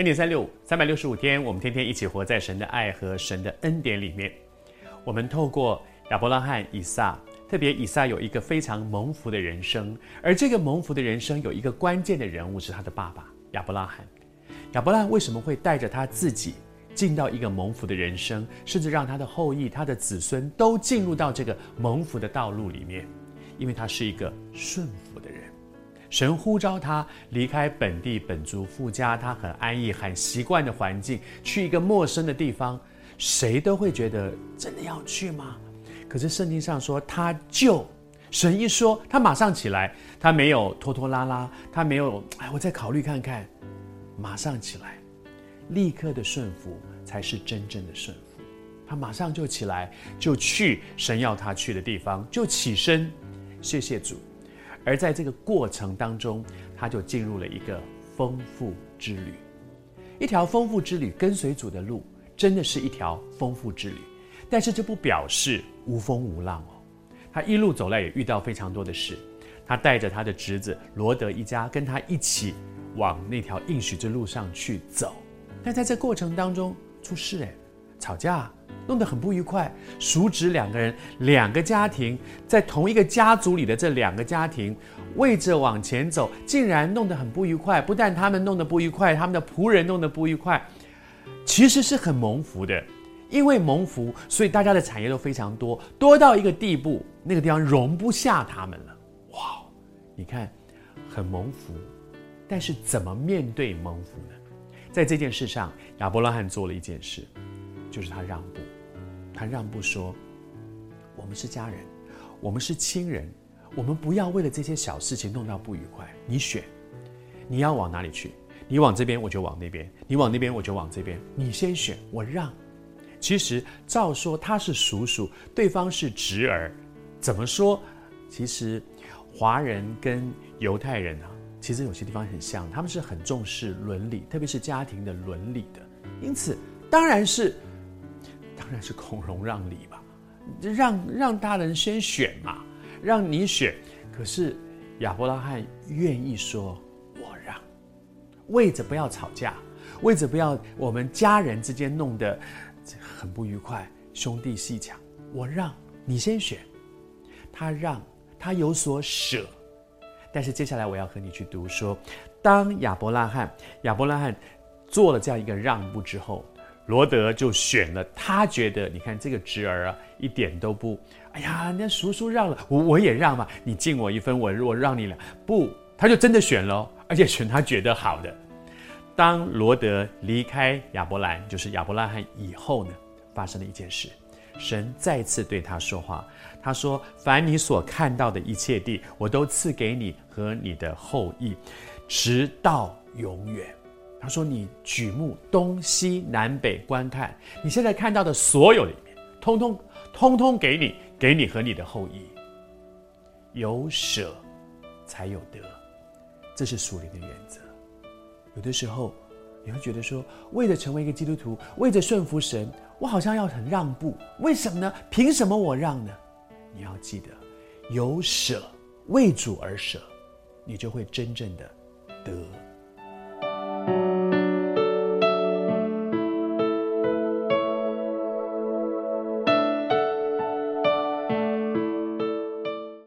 恩典三六五，三百六十五天，我们天天一起活在神的爱和神的恩典里面。我们透过亚伯拉罕、以撒，特别以撒有一个非常蒙福的人生，而这个蒙福的人生有一个关键的人物是他的爸爸亚伯拉罕。亚伯拉罕为什么会带着他自己进到一个蒙福的人生，甚至让他的后裔、他的子孙都进入到这个蒙福的道路里面？因为他是一个顺服的人。神呼召他离开本地本族父家，他很安逸、很习惯的环境，去一个陌生的地方，谁都会觉得真的要去吗？可是圣经上说，他就神一说，他马上起来，他没有拖拖拉拉，他没有哎，我再考虑看看，马上起来，立刻的顺服才是真正的顺服。他马上就起来，就去神要他去的地方，就起身，谢谢主。而在这个过程当中，他就进入了一个丰富之旅，一条丰富之旅。跟随主的路，真的是一条丰富之旅。但是这不表示无风无浪哦。他一路走来也遇到非常多的事。他带着他的侄子罗德一家跟他一起往那条应许之路上去走，但在这过程当中出事哎，吵架。弄得很不愉快，熟知两个人，两个家庭在同一个家族里的这两个家庭，为着往前走，竟然弄得很不愉快。不但他们弄得不愉快，他们的仆人弄得不愉快，其实是很蒙福的，因为蒙福，所以大家的产业都非常多，多到一个地步，那个地方容不下他们了。哇，你看，很蒙福，但是怎么面对蒙福呢？在这件事上，亚伯拉罕做了一件事，就是他让步。他让步说：“我们是家人，我们是亲人，我们不要为了这些小事情弄到不愉快。你选，你要往哪里去？你往这边，我就往那边；你往那边，我就往这边。你先选，我让。其实照说他是叔叔，对方是侄儿，怎么说？其实华人跟犹太人啊，其实有些地方很像，他们是很重视伦理，特别是家庭的伦理的。因此，当然是。”当然是孔融让梨吧，让让大人先选嘛，让你选。可是亚伯拉罕愿意说“我让”，为着不要吵架，为着不要我们家人之间弄得很不愉快，兄弟鬩墙，我让你先选。他让，他有所舍。但是接下来我要和你去读说，当亚伯拉罕亚伯拉罕做了这样一个让步之后。罗德就选了，他觉得你看这个侄儿啊，一点都不，哎呀，那叔叔让了，我我也让嘛，你敬我一分，我我让你俩，不，他就真的选了，而且选他觉得好的。当罗德离开亚伯兰，就是亚伯拉罕以后呢，发生了一件事，神再次对他说话，他说：“凡你所看到的一切地，我都赐给你和你的后裔，直到永远。”他说：“你举目东西南北观看，你现在看到的所有里面，通通通通给你，给你和你的后裔。有舍才有得，这是属灵的原则。有的时候你会觉得说，为了成为一个基督徒，为着顺服神，我好像要很让步。为什么呢？凭什么我让呢？你要记得，有舍为主而舍，你就会真正的得。”